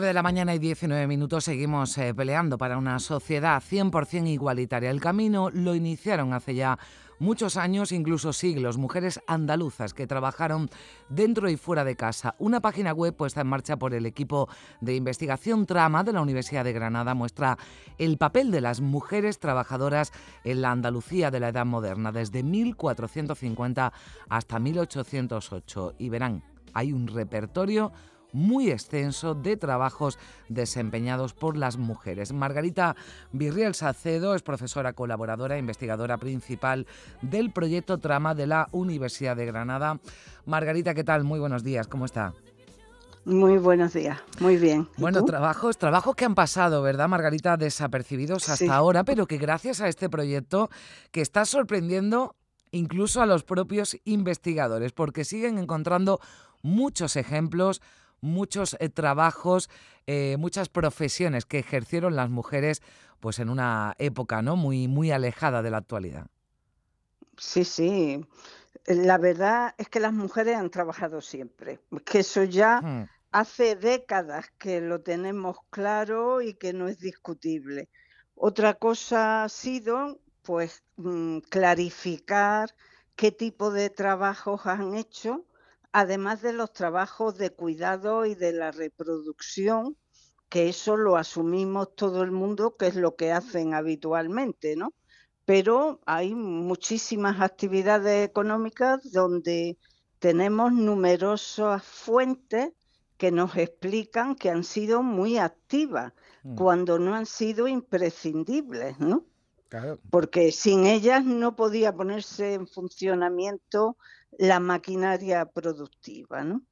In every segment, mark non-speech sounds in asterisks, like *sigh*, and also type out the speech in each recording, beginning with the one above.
De la mañana y 19 minutos seguimos eh, peleando para una sociedad 100% igualitaria. El camino lo iniciaron hace ya muchos años, incluso siglos, mujeres andaluzas que trabajaron dentro y fuera de casa. Una página web puesta en marcha por el equipo de investigación Trama de la Universidad de Granada muestra el papel de las mujeres trabajadoras en la Andalucía de la Edad Moderna, desde 1450 hasta 1808. Y verán, hay un repertorio muy extenso de trabajos desempeñados por las mujeres. Margarita Virriel Sacedo es profesora colaboradora e investigadora principal del proyecto Trama de la Universidad de Granada. Margarita, ¿qué tal? Muy buenos días, ¿cómo está? Muy buenos días, muy bien. Bueno, trabajos, trabajos que han pasado, ¿verdad, Margarita? Desapercibidos hasta ahora, pero que gracias a este proyecto que está sorprendiendo incluso a los propios investigadores, porque siguen encontrando muchos ejemplos, muchos eh, trabajos, eh, muchas profesiones que ejercieron las mujeres pues en una época ¿no? muy, muy alejada de la actualidad. Sí, sí. La verdad es que las mujeres han trabajado siempre, que eso ya hmm. hace décadas que lo tenemos claro y que no es discutible. Otra cosa ha sido, pues, mm, clarificar qué tipo de trabajos han hecho además de los trabajos de cuidado y de la reproducción, que eso lo asumimos todo el mundo, que es lo que hacen habitualmente, ¿no? Pero hay muchísimas actividades económicas donde tenemos numerosas fuentes que nos explican que han sido muy activas mm. cuando no han sido imprescindibles, ¿no? Porque sin ellas no podía ponerse en funcionamiento la maquinaria productiva, ¿no?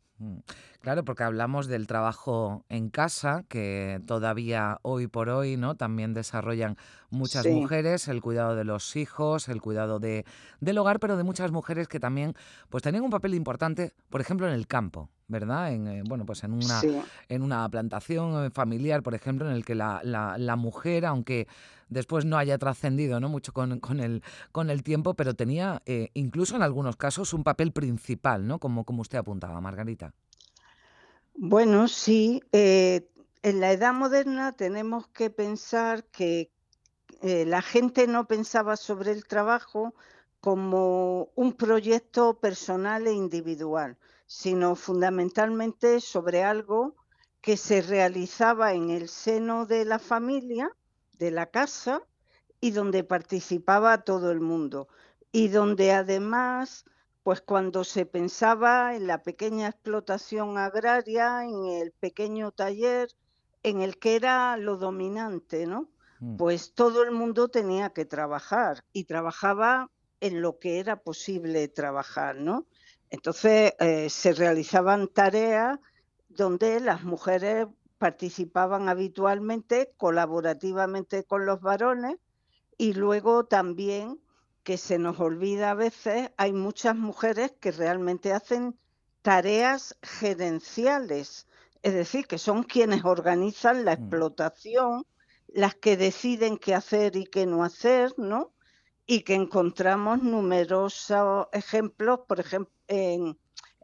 Claro, porque hablamos del trabajo en casa, que todavía hoy por hoy ¿no? también desarrollan muchas mujeres, el cuidado de los hijos, el cuidado de, del hogar, pero de muchas mujeres que también pues, tenían un papel importante, por ejemplo, en el campo, ¿verdad? En, eh, bueno, pues en una, en una plantación familiar, por ejemplo, en el que la, la, mujer, aunque después no haya trascendido ¿no? mucho con, con, el, con el tiempo, pero tenía eh, incluso en algunos casos un papel principal, ¿no? Como, como usted apuntaba, Margarita. Bueno, sí. Eh, en la edad moderna tenemos que pensar que eh, la gente no pensaba sobre el trabajo como un proyecto personal e individual, sino fundamentalmente sobre algo que se realizaba en el seno de la familia, de la casa, y donde participaba todo el mundo, y donde además pues cuando se pensaba en la pequeña explotación agraria, en el pequeño taller, en el que era lo dominante, ¿no? Mm. Pues todo el mundo tenía que trabajar y trabajaba en lo que era posible trabajar, ¿no? Entonces eh, se realizaban tareas donde las mujeres participaban habitualmente, colaborativamente con los varones, y luego también que se nos olvida a veces, hay muchas mujeres que realmente hacen tareas gerenciales, es decir, que son quienes organizan la mm. explotación, las que deciden qué hacer y qué no hacer, ¿no? Y que encontramos numerosos ejemplos, por ejemplo, en,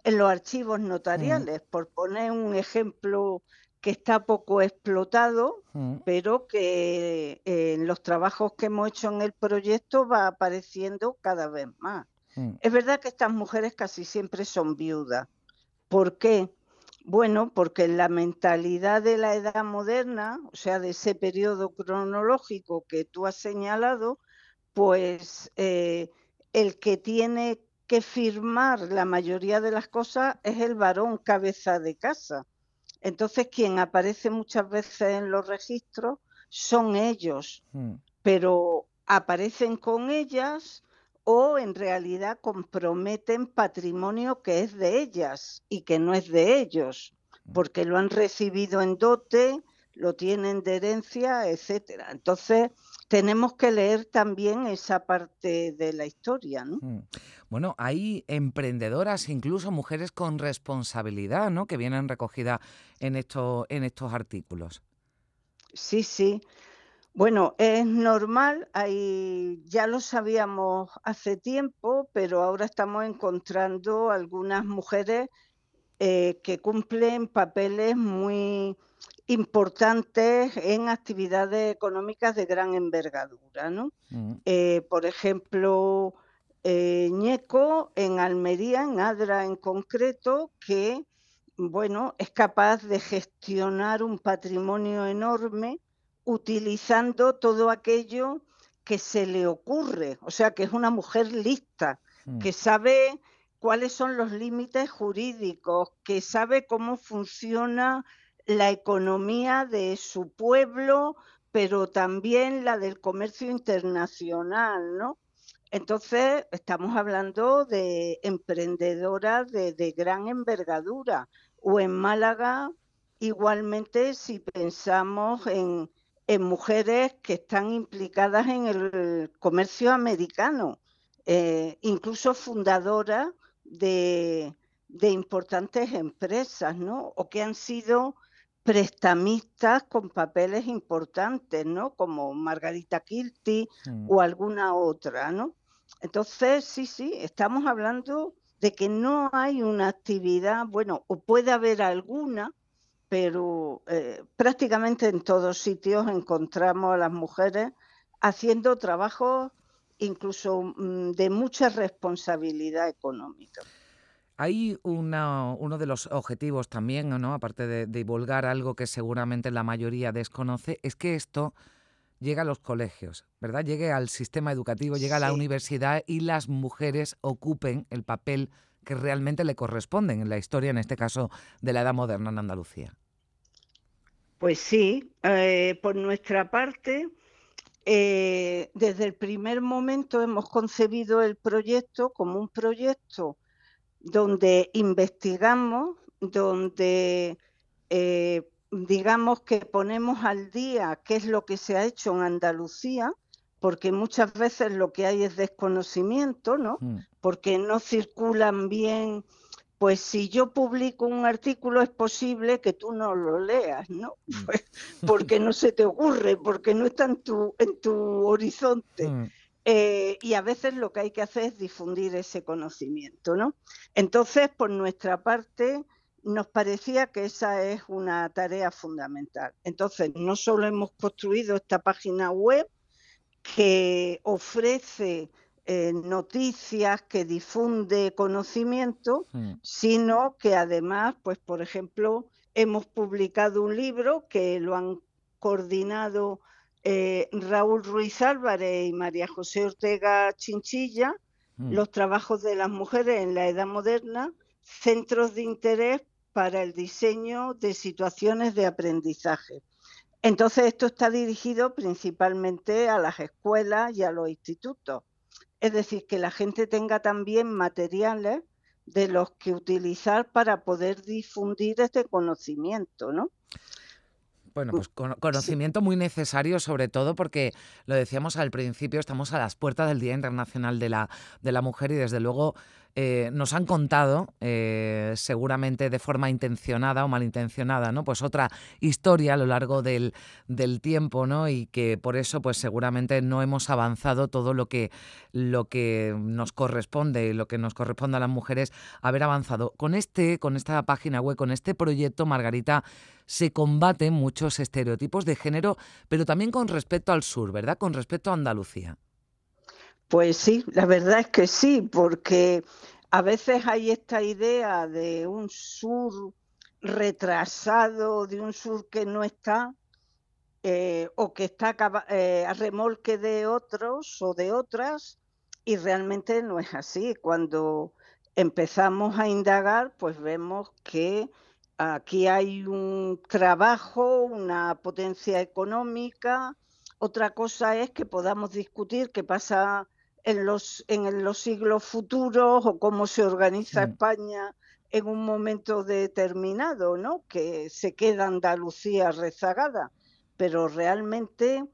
los archivos mm. notariales, por poner un ejemplo que está poco explotado, mm. pero que eh, en los trabajos que hemos hecho en el proyecto va apareciendo cada vez más. Mm. Es verdad que estas mujeres casi siempre son viudas. ¿Por qué? Bueno, porque en la mentalidad de la edad moderna, o sea, de ese periodo cronológico que tú has señalado, pues eh, el que tiene que firmar la mayoría de las cosas es el varón cabeza de casa Entonces, quien aparece muchas veces en los registros son ellos, Mm, pero aparecen con ellas o en realidad comprometen patrimonio que es de ellas y que no es de ellos, mm. porque lo han recibido en dote, lo tienen de herencia, etcétera. Entonces, tenemos que leer también esa parte de la historia, ¿no? Mm. Bueno, hay emprendedoras, incluso mujeres con responsabilidad, ¿no? Que vienen recogidas en, esto, en estos artículos. Sí, sí. Bueno, es normal, hay, ya lo sabíamos hace tiempo, pero ahora estamos encontrando algunas mujeres eh, que cumplen papeles muy importantes en actividades económicas de gran envergadura, ¿no? Mm, Eh, por ejemplo, eh, Ñeco en Almería, en Adra en concreto, que, bueno, es capaz de gestionar un patrimonio enorme utilizando todo aquello que se le ocurre. O sea, que es una mujer lista, mm, que sabe cuáles son los límites jurídicos, que sabe cómo funciona la economía de su pueblo, pero también la del comercio internacional, ¿no? Entonces, estamos hablando de emprendedoras de, gran envergadura. O en Málaga, igualmente, si pensamos en, en mujeres que están implicadas en el comercio americano, eh, incluso fundadoras de, de importantes empresas, ¿no? O que han sido prestamistas con papeles importantes, ¿no? Como Margarita Kilty mm. o alguna otra, ¿no? Entonces, sí, sí, estamos hablando de que no hay una actividad, bueno, o puede haber alguna, pero eh, prácticamente en todos sitios encontramos a las mujeres haciendo trabajos incluso mm, de mucha responsabilidad económica. Hay una- uno de los objetivos también, ¿no? Aparte de, de divulgar algo que seguramente la mayoría desconoce, es que esto llegue a los colegios, ¿verdad? Llegue al sistema educativo, llegue a la universidad y las mujeres ocupen el papel que realmente le corresponden en la historia, en este caso de la Edad Moderna en Andalucía. Pues sí, eh, por nuestra parte, eh, desde el primer momento hemos concebido el proyecto como un proyecto donde investigamos, donde eh, digamos que ponemos al día qué es lo que se ha hecho en Andalucía, porque muchas veces lo que hay es desconocimiento, ¿no? Mm, Porque no circulan bien. Pues si yo publico un artículo es posible que tú no lo leas, ¿no? mm, *laughs* Pues porque no se te ocurre, porque no está en tu, en tu horizonte. mm, Eh, y a veces lo que hay que hacer es difundir ese conocimiento, ¿no? Entonces, por nuestra parte, nos parecía que esa es una tarea fundamental. Entonces, no solo hemos construido esta página web que ofrece eh, noticias, que difunde conocimiento, mm. sino que además, pues por ejemplo, hemos publicado un libro que lo han coordinado eh, Raúl Ruiz Álvarez y María José Ortega Chinchilla, Mm. Los trabajos de las mujeres en la Edad Moderna, centros de interés para el diseño de situaciones de aprendizaje. Entonces, esto está dirigido principalmente a las escuelas y a los institutos. Es decir, que la gente tenga también materiales de los que utilizar para poder difundir este conocimiento, ¿no? Bueno, pues Sí, conocimiento muy necesario, sobre todo porque lo decíamos al principio, estamos a las puertas del Día Internacional de la, de la Mujer y desde luego eh, nos han contado, eh, seguramente de forma intencionada o malintencionada, ¿no? Pues otra historia a lo largo del, del tiempo, ¿no? Y que por eso, pues seguramente no hemos avanzado todo lo que, lo que nos corresponde lo que nos corresponde a las mujeres haber avanzado. Con este, con esta página web, con este proyecto, Margarita, se combaten muchos estereotipos de género, pero también con respecto al sur, ¿verdad? Con respecto a Andalucía. Pues sí, la verdad es que sí, porque a veces hay esta idea de un sur retrasado, de un sur que no está, eh, o que está eh, a remolque de otros o de otras, y realmente no es así. Cuando empezamos a indagar, pues vemos que Aquí hay un trabajo, una potencia económica. Otra cosa es que podamos discutir qué pasa en los, en los siglos futuros o cómo se organiza mm. España en un momento determinado, ¿no? Que se queda Andalucía rezagada. Pero realmente,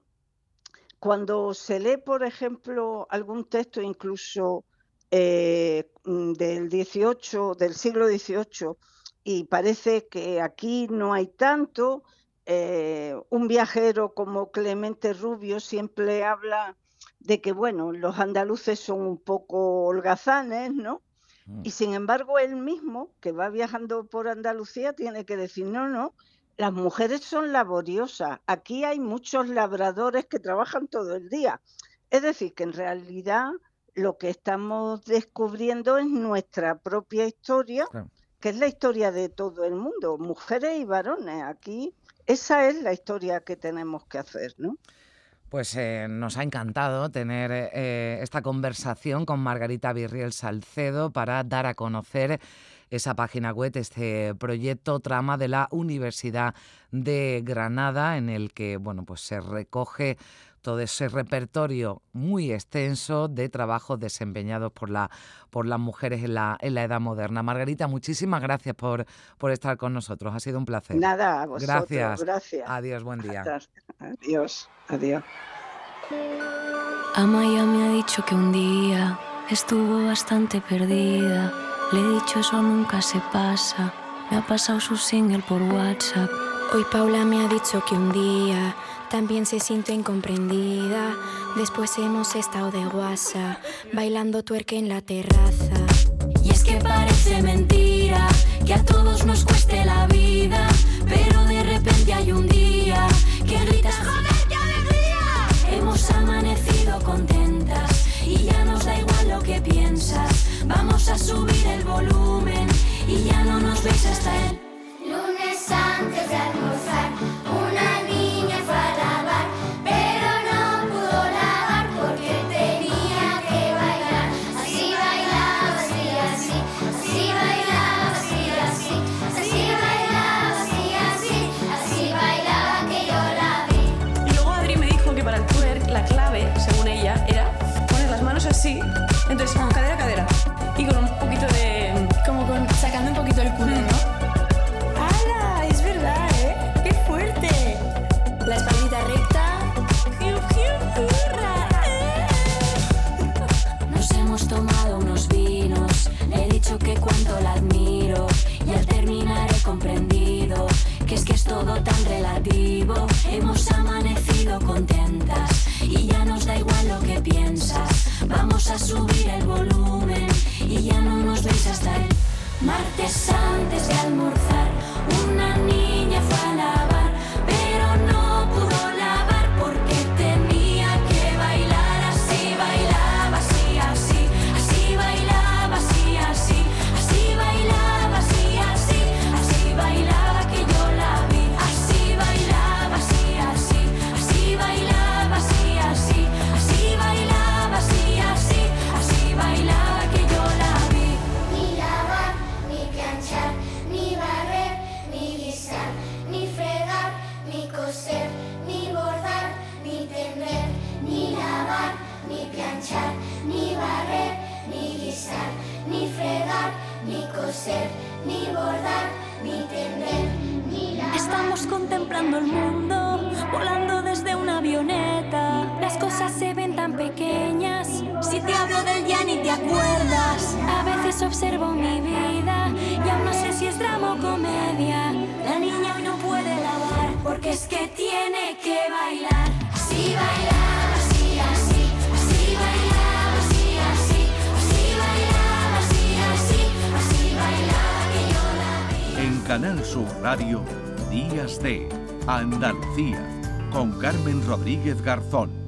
cuando se lee, por ejemplo, algún texto incluso eh, del 18, del siglo XVIII, y parece que aquí no hay tanto. Eh, un viajero como Clemente Rubio siempre habla de que, bueno, los andaluces son un poco holgazanes, ¿no? Mm. Y sin embargo, él mismo, que va viajando por Andalucía, tiene que decir, no, no, las mujeres son laboriosas. Aquí hay muchos labradores que trabajan todo el día. Es decir, que en realidad lo que estamos descubriendo es nuestra propia historia que es la historia de todo el mundo, mujeres y varones. Aquí esa es la historia que tenemos que hacer, ¿no? Pues eh, nos ha encantado tener eh, esta conversación con Margarita Virriel Salcedo para dar a conocer esa página web, este proyecto Trama de la Universidad de Granada, en el que bueno, pues se recoge todo ese repertorio muy extenso de trabajos desempeñados por, la, por las mujeres en la, en la edad moderna. Margarita, muchísimas gracias por, por estar con nosotros. Ha sido un placer. Nada, a vosotros. Gracias. gracias. Adiós, buen día. Adiós, adiós. Amaya me ha dicho que un día estuvo bastante perdida. Le he dicho eso nunca se pasa. Me ha pasado su single por WhatsApp. Hoy Paula me ha dicho que un día también se siente incomprendida. Después hemos estado de guasa, bailando tuerque en la terraza. Y es que parece mentira que a todos nos cueste la vida, pero de repente hay un día que gritas ¡Joder, qué alegría! Hemos amanecido contentas y ya nos da igual lo que piensas. Vamos a subir el volumen y ya no nos veis hasta el lunes antes de almorzar. Observo mi vida y aún no sé si es drama o comedia. La niña hoy no puede lavar porque es que tiene que bailar. Así bailaba, así, así, así bailaba, así, así, así bailaba, así, así, así bailaba. En Canal Sur Radio, Días de Andalucía, con Carmen Rodríguez Garzón.